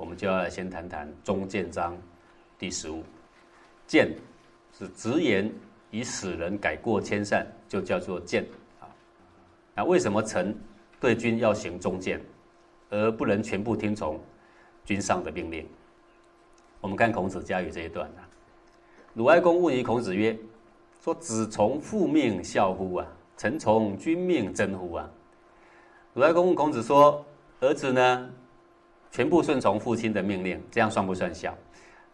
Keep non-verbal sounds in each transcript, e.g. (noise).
我们就要先谈谈《中建章》第十五。谏是直言以使人改过迁善，就叫做谏啊。那为什么臣对君要行忠谏，而不能全部听从君上的命令？我们看孔子家语这一段啊。鲁哀公问于孔子曰：“说子从父命孝乎？啊，臣从君命贞乎？啊？”鲁哀公问孔子说：“儿子呢，全部顺从父亲的命令，这样算不算孝？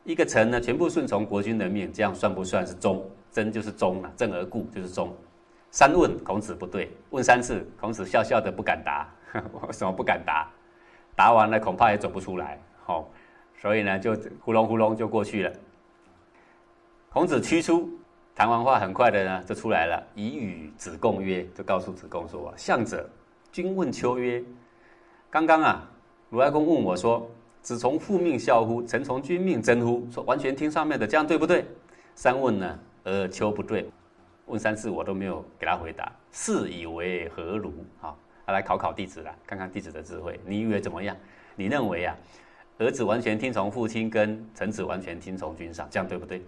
一个臣呢，全部顺从国君的命，这样算不算是忠？贞就是忠啊，正而固就是忠。”三问孔子不对，问三次，孔子笑笑的不敢答。(laughs) 为什么不敢答？答完了恐怕也走不出来。好，所以呢，就呼隆呼隆就过去了。孔子驱出，谈完话，很快的呢就出来了，以与子贡曰，就告诉子贡说：“相者，君问丘曰：刚刚啊，鲁哀公问我说，子从父命孝乎？臣从君命真乎？说完全听上面的，这样对不对？三问呢，而求不对，问三次我都没有给他回答，是以为何如？好，他来考考弟子了，看看弟子的智慧。你以为怎么样？你认为啊，儿子完全听从父亲，跟臣子完全听从君上，这样对不对？”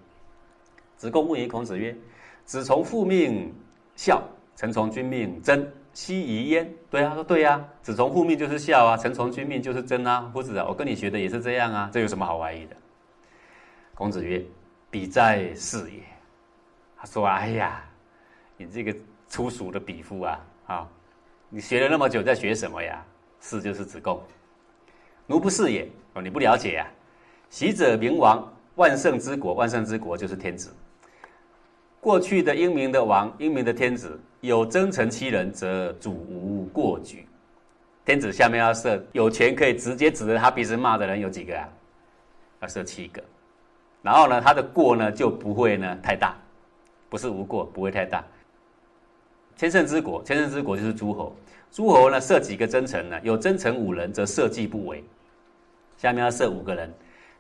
子贡问于孔子曰：“子从父命孝，臣从君命真，奚宜焉？”对啊，说对呀，子从父命就是孝啊，臣从君命就是真啊。夫子啊，我跟你学的也是这样啊，这有什么好怀疑的？孔子曰：“彼在是也。”他说：“哎呀，你这个粗俗的鄙夫啊，啊，你学了那么久，在学什么呀？是就是子贡，奴不是也。哦，你不了解呀。习者明王，万圣之国，万圣之国就是天子。”过去的英明的王、英明的天子，有征臣七人，则主无过举。天子下面要设有权可以直接指着他鼻子骂的人有几个啊？要设七个。然后呢，他的过呢就不会呢太大，不是无过，不会太大。千乘之国，千乘之国就是诸侯。诸侯呢设几个征臣呢？有征臣五人，则社稷不为。下面要设五个人，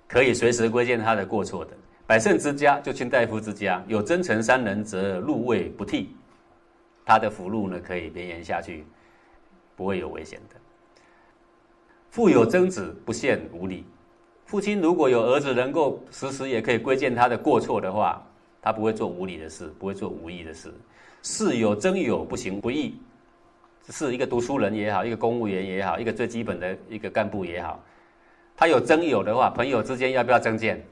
可以随时归谏他的过错的。百胜之家就卿大夫之家，有真臣三人，则入位不替，他的福禄呢可以绵延下去，不会有危险的。父有曾子，不献无礼。父亲如果有儿子能够时时也可以归谏他的过错的话，他不会做无礼的事，不会做无义的事。事有真友，不行不义。是一个读书人也好，一个公务员也好，一个最基本的一个干部也好，他有真友的话，朋友之间要不要增建？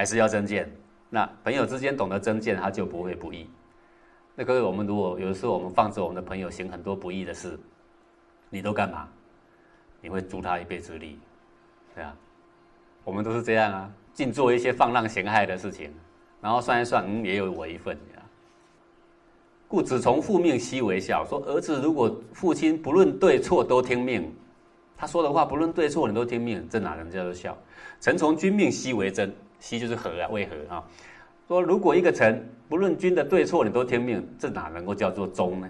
还是要增见，那朋友之间懂得增见，他就不会不义。那各位，我们如果有的时候我们放着我们的朋友行很多不义的事，你都干嘛？你会助他一臂之力，对啊。我们都是这样啊，尽做一些放浪形骸的事情，然后算一算，嗯，也有我一份。故子从父命，悉为孝？说儿子如果父亲不论对错都听命，他说的话不论对错你都听命，这哪能叫做孝？臣从君命，悉为真？奚就是和啊，为何啊？说如果一个臣不论君的对错，你都听命，这哪能够叫做忠呢？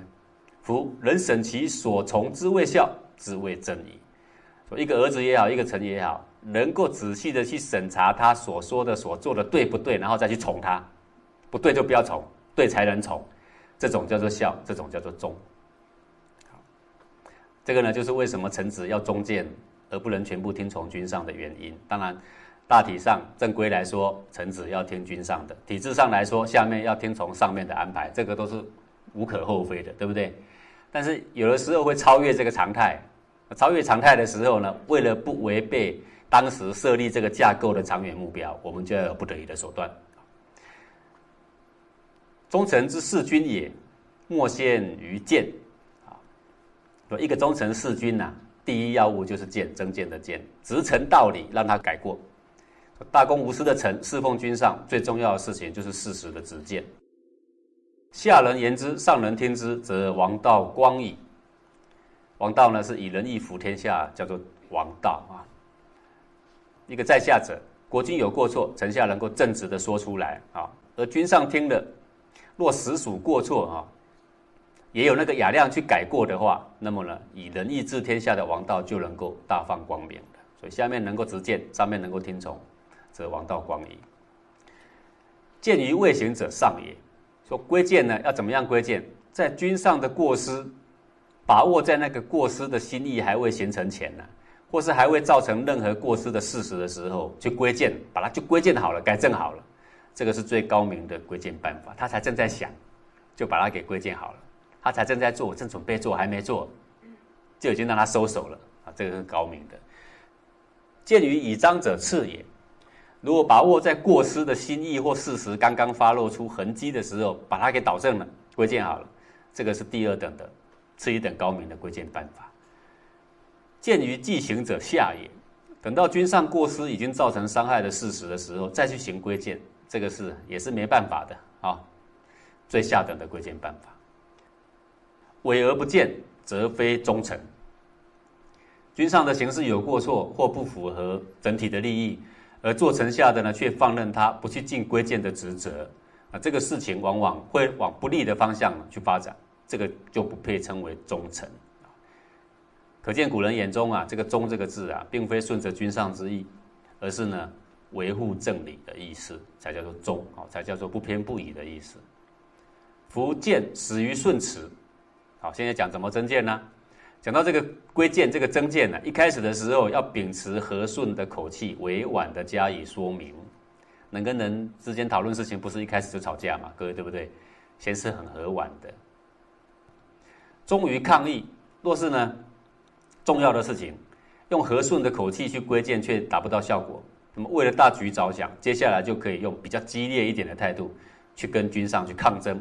夫人审其所从之谓孝，之谓正矣。说一个儿子也好，一个臣也好，能够仔细的去审查他所说的、所做的对不对，然后再去宠他，不对就不要宠，对才能宠，这种叫做孝，这种叫做忠。好，这个呢，就是为什么臣子要忠谏，而不能全部听从君上的原因。当然。大体上正规来说，臣子要听君上的；体制上来说，下面要听从上面的安排，这个都是无可厚非的，对不对？但是有的时候会超越这个常态，超越常态的时候呢，为了不违背当时设立这个架构的长远目标，我们就要有不得已的手段。忠臣之事君也，莫先于谏。啊，说一个忠臣事君呐，第一要务就是谏，增谏的谏，直陈道理，让他改过。大公无私的臣侍奉君上，最重要的事情就是事实的直谏。下人言之，上人听之，则王道光矣。王道呢，是以仁义服天下，叫做王道啊。一个在下者，国君有过错，臣下能够正直的说出来啊。而君上听了，若实属过错啊，也有那个雅量去改过的话，那么呢，以仁义治天下的王道就能够大放光明。所以下面能够直谏，上面能够听从。则王道光矣。见于未行者上也。说归谏呢，要怎么样归谏？在君上的过失，把握在那个过失的心意还未形成前呢，或是还未造成任何过失的事实的时候，去归建，把它就归建好了，改正好了，这个是最高明的归建办法。他才正在想，就把它给归建好了；他才正在做，正准备做，还没做，就已经让他收手了啊！这个是高明的。鉴于以章者次也，如果把握在过失的心意或事实刚刚发露出痕迹的时候，把它给导正了，归建好了，这个是第二等的次一等高明的归建办法。鉴于既行者下也，等到君上过失已经造成伤害的事实的时候，再去行归建，这个是也是没办法的啊。最下等的归建办法，委而不见，则非忠臣。君上的行事有过错或不符合整体的利益，而做臣下的呢却放任他不去尽归建的职责，啊，这个事情往往会往不利的方向去发展，这个就不配称为忠臣。可见古人眼中啊，这个“忠”这个字啊，并非顺着君上之意，而是呢维护正理的意思，才叫做忠，哦，才叫做不偏不倚的意思。福建始于顺辞，好，现在讲怎么增建呢？讲到这个归建，这个增建呢，一开始的时候要秉持和顺的口气，委婉的加以说明。人跟人之间讨论事情，不是一开始就吵架嘛？各位对不对？先是很和婉的，忠于抗议。若是呢？重要的事情，用和顺的口气去规谏，却达不到效果。那么，为了大局着想，接下来就可以用比较激烈一点的态度，去跟君上去抗争、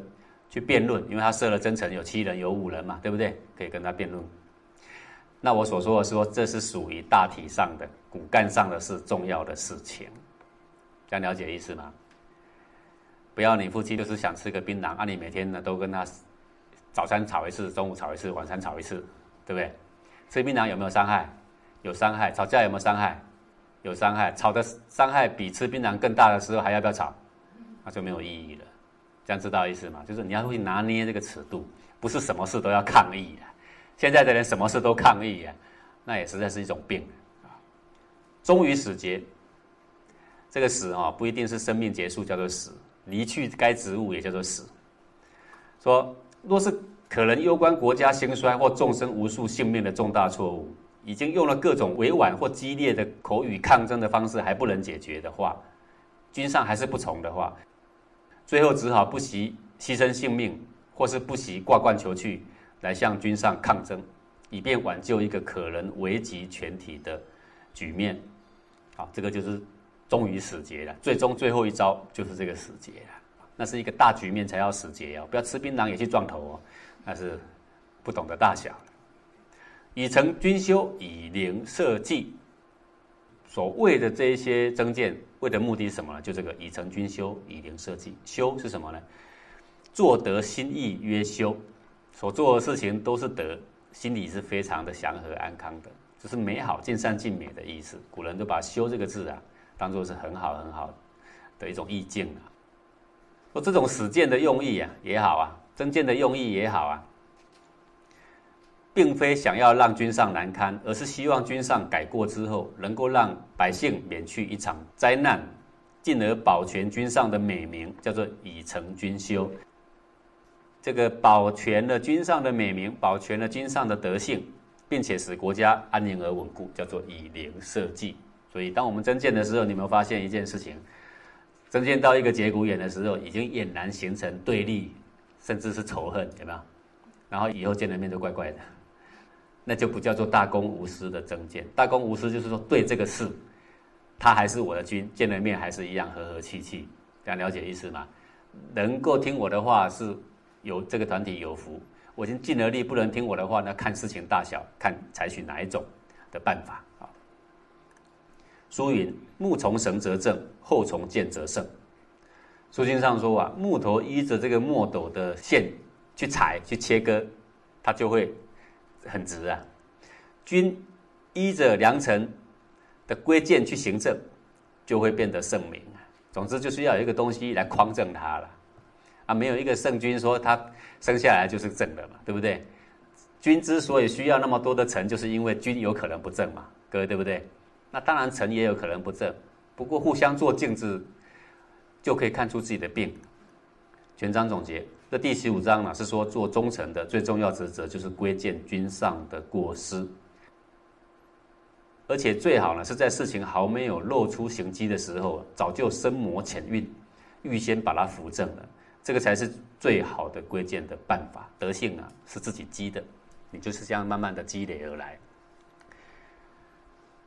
去辩论。因为他设了真臣有七人、有五人嘛，对不对？可以跟他辩论。那我所说的说，这是属于大体上的骨干上的事，重要的事情。这样了解意思吗？不要你夫妻就是想吃个槟榔，啊，你每天呢都跟他早餐炒一次，中午炒一次，晚餐炒一次，对不对？吃槟榔有没有伤害？有伤害。吵架有没有伤害？有伤害。吵的伤害比吃槟榔更大的时候，还要不要吵？那就没有意义了。这样知道意思吗？就是你要会拿捏这个尺度，不是什么事都要抗议的。现在的人什么事都抗议啊，那也实在是一种病啊。终于死结，这个死啊，不一定是生命结束叫做死，离去该职务也叫做死。说若是。可能攸关国家兴衰或众生无数性命的重大错误，已经用了各种委婉或激烈的口语抗争的方式，还不能解决的话，君上还是不从的话，最后只好不惜牺牲性命，或是不惜挂冠求去，来向君上抗争，以便挽救一个可能危及全体的局面。好，这个就是终于死结了。最终最后一招就是这个死结了。那是一个大局面才要死结哦，不要吃槟榔也去撞头哦。那是不懂得大小。以成君修，以灵社稷。所谓的这一些增建，为的目的是什么呢？就这个以成君修，以灵社稷。修是什么呢？做得心意曰修，所做的事情都是德，心里是非常的祥和安康的，就是美好、尽善尽美的意思。古人都把“修”这个字啊，当做是很好很好的一种意境啊。说这种实践的用意啊，也好啊。增建的用意也好啊，并非想要让君上难堪，而是希望君上改过之后，能够让百姓免去一场灾难，进而保全君上的美名，叫做以成君修。这个保全了君上的美名，保全了君上的德性，并且使国家安宁而稳固，叫做以灵社稷。所以，当我们增建的时候，你有没有发现一件事情？增建到一个节骨眼的时候，已经俨然形成对立。甚至是仇恨，有没有？然后以后见了面都怪怪的，(laughs) 那就不叫做大公无私的增见。大公无私就是说，对这个事，他还是我的君，见了面还是一样和和气气，这样了解意思吗？能够听我的话是有这个团体有福，我已经尽了力，不能听我的话，那看事情大小，看采取哪一种的办法啊。书云：木从绳则正，后从剑则胜。书经上说啊，木头依着这个墨斗的线去裁去切割，它就会很直啊。君依着良臣的规谏去行政，就会变得圣明啊。总之就是要有一个东西来匡正他了啊。没有一个圣君说他生下来就是正的嘛，对不对？君之所以需要那么多的臣，就是因为君有可能不正嘛，各位对不对？那当然臣也有可能不正，不过互相做镜子。就可以看出自己的病。全章总结，这第十五章呢是说做忠臣的最重要职责就是归谏君上的过失。而且最好呢是在事情还没有露出形迹的时候，早就深谋浅运，预先把它扶正了，这个才是最好的归建的办法。德性啊是自己积的，你就是这样慢慢的积累而来。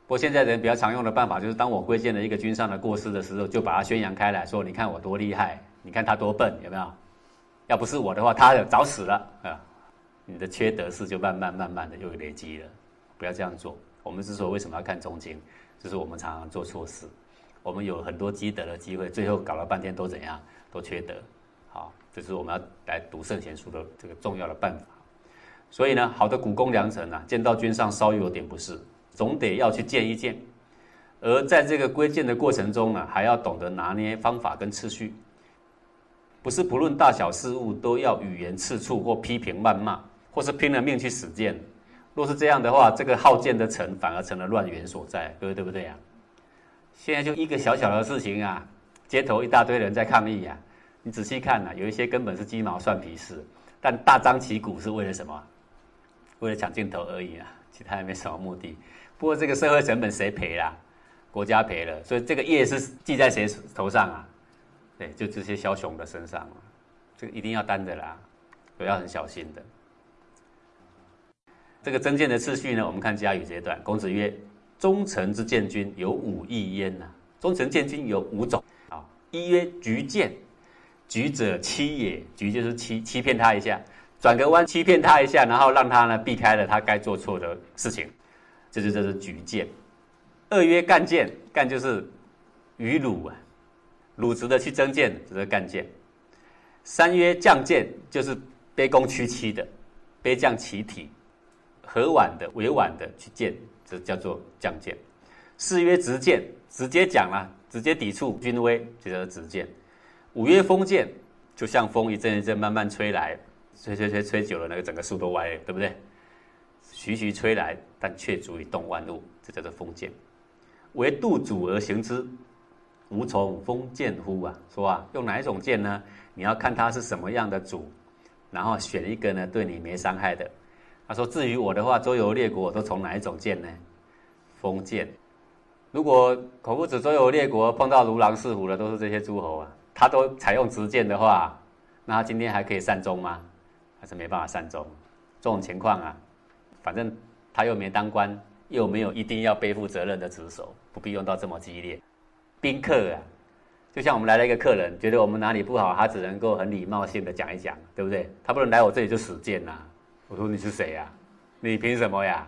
不过现在人比较常用的办法就是，当我归建了一个君上的过失的时候，就把它宣扬开来，说你看我多厉害，你看他多笨，有没有？要不是我的话，他早死了啊！你的缺德事就慢慢慢慢的又累积了，不要这样做。我们之所以为什么要看中经，就是我们常常做错事，我们有很多积德的机会，最后搞了半天都怎样，都缺德。好，这是我们要来读圣贤书的这个重要的办法。所以呢，好的古公良臣啊，见到君上稍有点不适，总得要去见一见。而在这个归建的过程中呢，还要懂得拿捏方法跟次序，不是不论大小事物都要语言刺触或批评谩骂，或是拼了命去使剑。若是这样的话，这个好剑的臣反而成了乱源所在，各位对不对呀？现在就一个小小的事情啊，街头一大堆人在抗议呀，你仔细看呐，有一些根本是鸡毛蒜皮事，但大张旗鼓是为了什么？为了抢镜头而已啊，其他也没什么目的。不过这个社会成本谁赔啦？国家赔了，所以这个业是记在谁头上啊？对，就这些枭雄的身上啊这个一定要担的啦，都要很小心的。这个增建的次序呢，我们看家语这段，公子曰：“忠臣之见君有五义焉呐。忠臣建军有五种啊。一曰局谏，举者欺也，举就是欺欺骗他一下，转个弯欺骗他一下，然后让他呢避开了他该做错的事情，这就这是举谏。二曰干谏，干就是与鲁啊，鲁直的去争谏，这是干谏。三曰降谏，就是卑躬屈膝的，卑降其体。”和婉的、委婉的去见，这叫做降谏；四曰直谏，直接讲了，直接抵触君威，就叫做直谏；五月封谏，就像风一阵一阵慢慢吹来，吹吹吹吹久了，那个整个树都歪了，对不对？徐徐吹来，但却足以动万物，这叫做封谏。为度主而行之，无从封谏乎啊？说啊，用哪一种剑呢？你要看它是什么样的主，然后选一个呢，对你没伤害的。他说：“至于我的话，周游列国我都从哪一种剑呢？封建。如果孔夫子周游列国碰到如狼似虎的都是这些诸侯啊，他都采用直谏的话，那他今天还可以善终吗？还是没办法善终？这种情况啊，反正他又没当官，又没有一定要背负责任的职守，不必用到这么激烈。宾客啊，就像我们来了一个客人，觉得我们哪里不好，他只能够很礼貌性的讲一讲，对不对？他不能来我这里就使剑呐。”我说你是谁呀？你凭什么呀？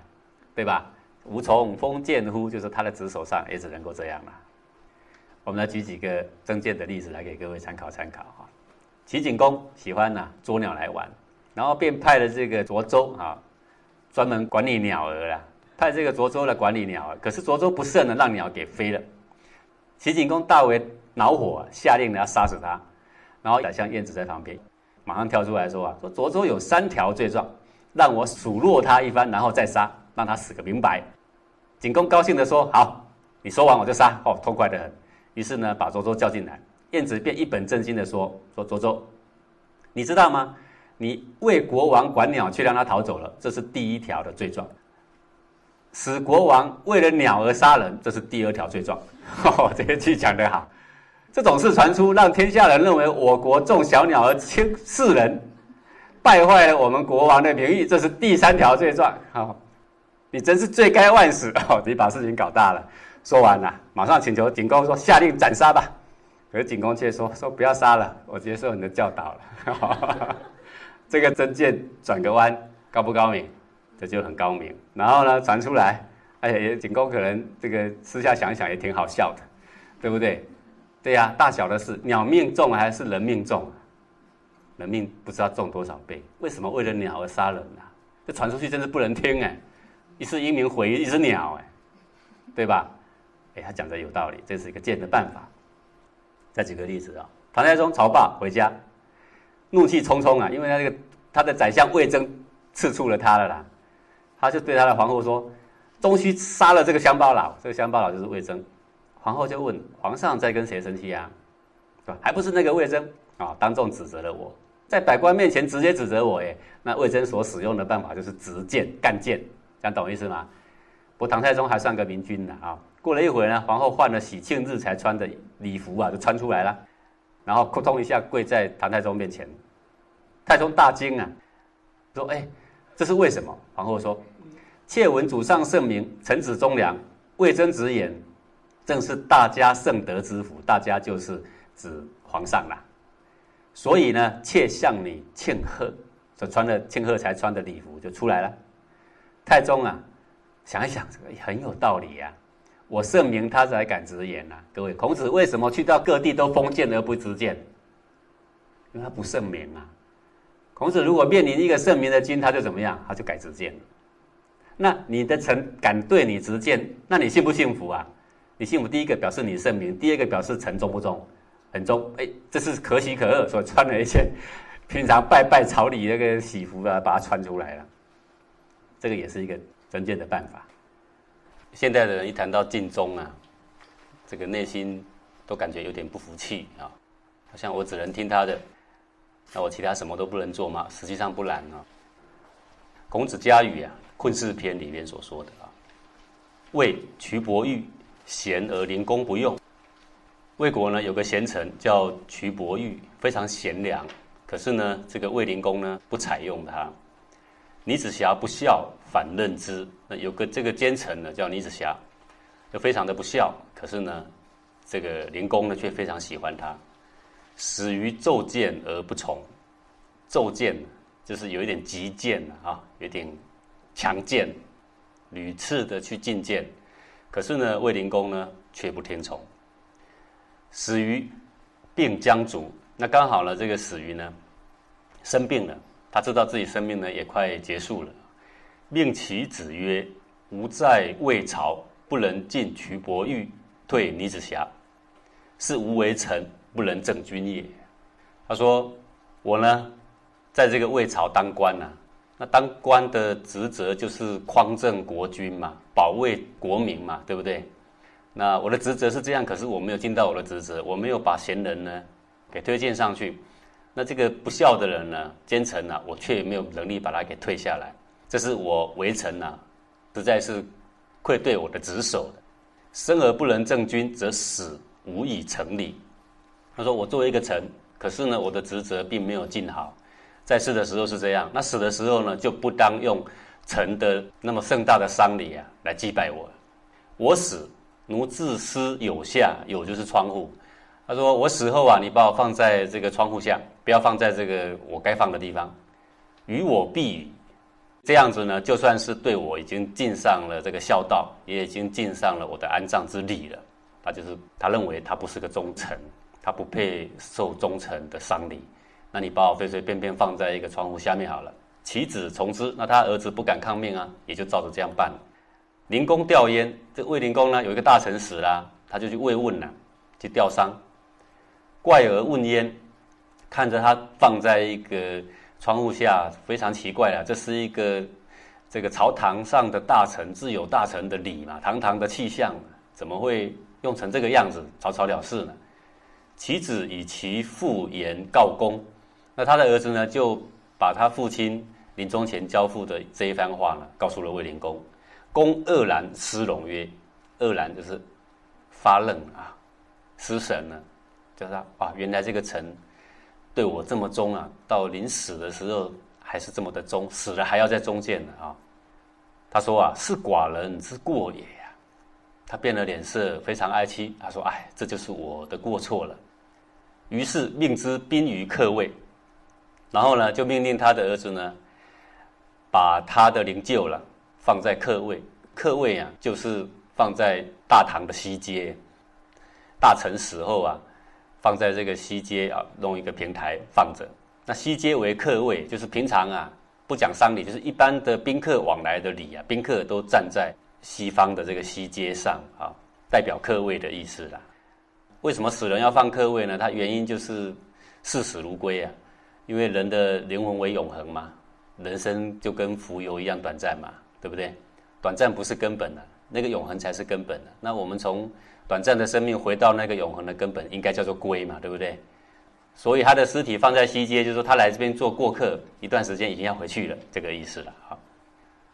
对吧？无从封建乎？就是他的职守上也只能够这样了。我们来举几个增建的例子来给各位参考参考哈。齐景公喜欢呐捉鸟来玩，然后便派了这个卓州啊，专门管理鸟儿啦，派这个卓州来管理鸟儿。可是卓州不慎呢，让鸟给飞了。齐景公大为恼火，啊下令呢要杀死他。然后宰相晏子在旁边马上跳出来说啊，说卓州有三条罪状。让我数落他一番，然后再杀，让他死个明白。景公高兴地说：“好，你说完我就杀。”哦，痛快得很。于是呢，把卓州叫进来。晏子便一本正经地说：“说卓州，你知道吗？你为国王管鸟，却让他逃走了，这是第一条的罪状。使国王为了鸟而杀人，这是第二条罪状。哦，这个句讲得好。这种事传出，让天下人认为我国重小鸟而轻视人。”败坏了我们国王的名誉，这是第三条罪状。好，你真是罪该万死哦！你把事情搞大了。说完了，马上请求景公说下令斩杀吧。可是景公却说说不要杀了，我接受你的教导了。(laughs) 这个真剑转个弯，高不高明？这就很高明。然后呢，传出来，哎，景公可能这个私下想想也挺好笑的，对不对？对呀，大小的事，鸟命重还是人命重？人命不知道重多少倍，为什么为了鸟而杀人呢？这传出去真是不能听哎！一是英明毁一只鸟哎，对吧？哎，他讲的有道理，这是一个剑的办法。再举个例子啊，唐太宗曹霸回家，怒气冲冲啊，因为他这个他的宰相魏征刺触了他了啦，他就对他的皇后说：“终须杀了这个乡巴佬。”这个乡巴佬就是魏征。皇后就问皇上在跟谁生气啊？是吧？还不是那个魏征啊，当众指责了我。在百官面前直接指责我，哎，那魏征所使用的办法就是直谏干谏，这样懂意思吗？不过唐太宗还算个明君呢啊。过了一会儿呢，皇后换了喜庆日才穿的礼服啊，就穿出来了，然后扑通一下跪在唐太宗面前。太宗大惊啊，说：“哎，这是为什么？”皇后说：“妾闻祖上圣明，臣子忠良，魏征直言，正是大家圣德之福。大家就是指皇上啦。所以呢，妾向你庆贺，所穿的庆贺才穿的礼服就出来了。”太宗啊，想一想，这个很有道理呀。我圣明，他才敢直言呐。各位，孔子为什么去到各地都封建而不直谏？因为他不圣明啊。孔子如果面临一个圣明的君，他就怎么样？他就改直谏。那你的臣敢对你直谏，那你幸不幸福啊？你幸福，第一个表示你圣明，第二个表示臣忠不忠？很忠。哎，这是可喜可贺，所以穿了一件 (laughs) 平常拜拜朝礼那个喜服啊，把它穿出来了。这个也是一个关键的办法。现在的人一谈到尽忠啊，这个内心都感觉有点不服气啊，好像我只能听他的，那我其他什么都不能做吗？实际上不然啊。孔子家语啊，《困世篇》里面所说的啊，魏蘧伯玉贤而灵公不用。魏国呢有个贤臣叫蘧伯玉，非常贤良，可是呢，这个魏灵公呢不采用他。倪子瑕不孝，反认之。那有个这个奸臣呢，叫倪子瑕，就非常的不孝。可是呢，这个灵公呢却非常喜欢他，始于奏谏而不从。奏谏就是有一点急谏啊，有点强谏，屡次的去进谏。可是呢，魏灵公呢却不听从。始于病将卒，那刚好呢，这个死于呢生病了。他知道自己生命呢也快结束了，命其子曰：“吾在魏朝，不能进蘧伯玉，退倪子瑕，是吾为臣，不能正君也。”他说：“我呢，在这个魏朝当官呐，那当官的职责就是匡正国君嘛，保卫国民嘛，对不对？那我的职责是这样，可是我没有尽到我的职责，我没有把贤人呢给推荐上去。”那这个不孝的人呢，奸臣呢，我却没有能力把他给退下来，这是我为臣呐，实在是愧对我的职守的。生而不能正君，则死无以成礼。他说我作为一个臣，可是呢，我的职责并没有尽好，在世的时候是这样，那死的时候呢，就不当用臣的那么盛大的丧礼啊来祭拜我。我死，奴自私有下，有就是窗户。他说：“我死后啊，你把我放在这个窗户下，不要放在这个我该放的地方。与我避雨，这样子呢，就算是对我已经尽上了这个孝道，也已经尽上了我的安葬之礼了。他就是他认为他不是个忠臣，他不配受忠臣的丧礼。那你把我随随便便放在一个窗户下面好了。其子从之，那他儿子不敢抗命啊，也就照着这样办。灵公吊唁，这魏灵公呢，有一个大臣死了，他就去慰问了，去吊丧。”怪而问焉，看着他放在一个窗户下，非常奇怪啊！这是一个这个朝堂上的大臣，自有大臣的礼嘛，堂堂的气象，怎么会用成这个样子，草草了事呢？其子以其父言告公，那他的儿子呢，就把他父亲临终前交付的这一番话呢，告诉了卫灵公。公愕然失容曰：“愕然就是发愣啊，失神了。”就是啊，原来这个臣对我这么忠啊，到临死的时候还是这么的忠，死了还要再忠谏呢啊。他说啊，是寡人之过也呀。他变了脸色，非常哀戚。他说：“哎，这就是我的过错了。”于是命之宾于客位，然后呢，就命令他的儿子呢，把他的灵柩了放在客位。客位啊，就是放在大堂的西街。大臣死后啊。放在这个西街啊，弄一个平台放着。那西街为客位，就是平常啊不讲丧礼，就是一般的宾客往来的礼啊，宾客都站在西方的这个西街上啊，代表客位的意思啦。为什么死人要放客位呢？它原因就是视死如归啊，因为人的灵魂为永恒嘛，人生就跟浮游一样短暂嘛，对不对？短暂不是根本的，那个永恒才是根本的。那我们从短暂的生命回到那个永恒的根本，应该叫做归嘛，对不对？所以他的尸体放在西街，就是说他来这边做过客一段时间，已经要回去了，这个意思了。好，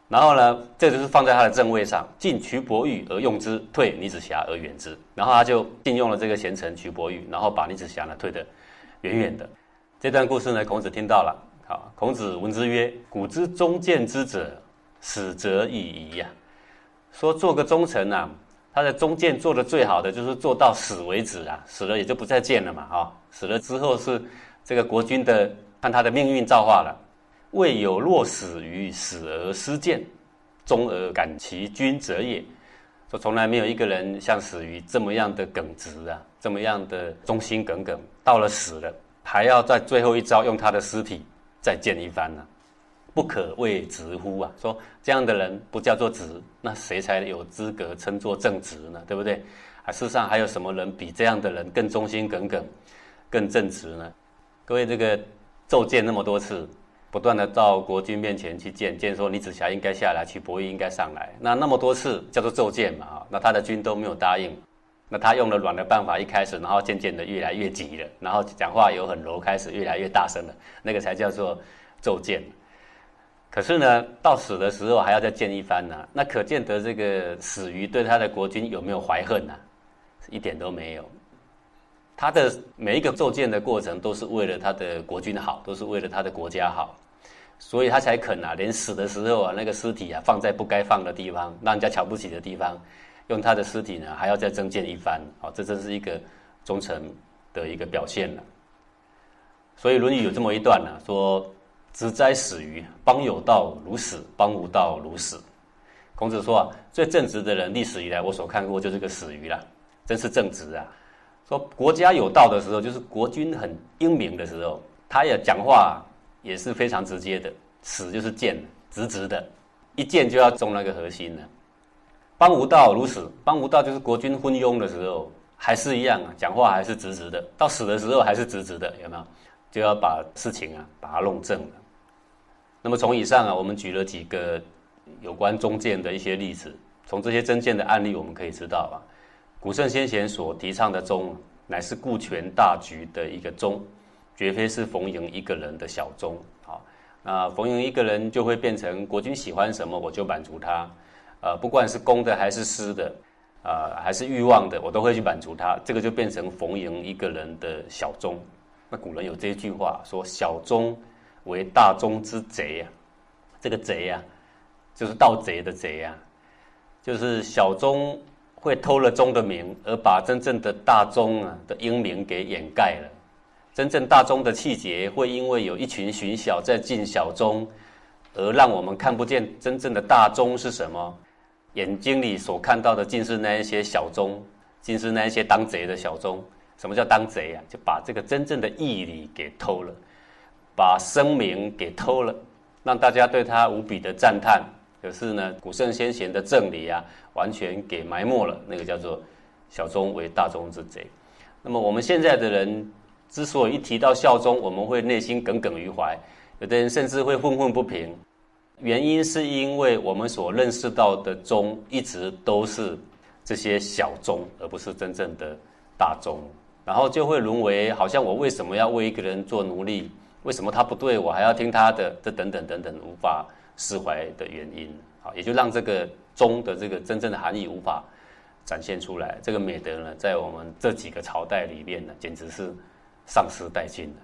然后呢，这就是放在他的正位上，进瞿伯玉而用之，退倪子霞而远之。然后他就禁用了这个贤臣瞿伯玉，然后把倪子霞呢退得远远的。这段故事呢，孔子听到了，好，孔子闻之曰：“古之忠谏之者，死则已矣呀。”说做个忠臣呐，他的忠谏做的最好的就是做到死为止啊，死了也就不再见了嘛，哈，死了之后是这个国君的看他的命运造化了。未有若死于死而失谏，忠而感其君者也。说从来没有一个人像死于这么样的耿直啊，这么样的忠心耿耿，到了死了还要在最后一招用他的尸体再见一番呢，不可谓直乎啊！说这样的人不叫做直，那谁才有资格称作正直呢？对不对？啊，世上还有什么人比这样的人更忠心耿耿、更正直呢？各位，这个奏谏那么多次。不断的到国君面前去见见，说李子霞应该下来，去伯玉应该上来。那那么多次叫做奏谏嘛啊，那他的君都没有答应。那他用了软的办法，一开始，然后渐渐的越来越急了，然后讲话有很柔，开始越来越大声了，那个才叫做奏谏。可是呢，到死的时候还要再见一番呢，那可见得这个死鱼对他的国君有没有怀恨呢？一点都没有。他的每一个奏谏的过程都是为了他的国君好，都是为了他的国家好，所以他才肯啊，连死的时候啊，那个尸体啊放在不该放的地方，让人家瞧不起的地方，用他的尸体呢还要再增建一番，啊，这真是一个忠诚的一个表现了。所以《论语》有这么一段呢，说：“子哉死于邦有道如死，邦无道如死。”孔子说啊，最正直的人，历史以来我所看过就是个死鱼了，真是正直啊。说国家有道的时候，就是国君很英明的时候，他也讲话也是非常直接的，死就是谏，直直的，一谏就要中那个核心了。邦无道如死，邦无道就是国君昏庸的时候，还是一样啊，讲话还是直直的，到死的时候还是直直的，有没有？就要把事情啊把它弄正了。那么从以上啊，我们举了几个有关忠谏的一些例子，从这些真谏的案例，我们可以知道啊。古圣先贤所提倡的忠，乃是顾全大局的一个忠，绝非是逢迎一个人的小忠。好，那逢迎一个人就会变成国君喜欢什么，我就满足他。呃，不管是公的还是私的，啊，还是欲望的，我都会去满足他。这个就变成逢迎一个人的小忠。那古人有这句话说：“小忠为大宗之贼呀。”这个贼呀，就是盗贼的贼呀，就是小忠。会偷了忠的名，而把真正的大忠啊的英明给掩盖了。真正大忠的气节，会因为有一群巡小在进小忠，而让我们看不见真正的大忠是什么。眼睛里所看到的，尽是那一些小忠，尽是那一些当贼的小忠。什么叫当贼啊？就把这个真正的义理给偷了，把声名给偷了，让大家对他无比的赞叹。可是呢，古圣先贤的正理啊，完全给埋没了。那个叫做“小忠为大忠之贼”。那么我们现在的人之所以一提到孝忠，我们会内心耿耿于怀，有的人甚至会愤愤不平。原因是因为我们所认识到的忠，一直都是这些小忠，而不是真正的大忠。然后就会沦为好像我为什么要为一个人做奴隶？为什么他不对我还要听他的？这等等等等，无法。释怀的原因，好，也就让这个忠的这个真正的含义无法展现出来。这个美德呢，在我们这几个朝代里面呢，简直是丧失殆尽了。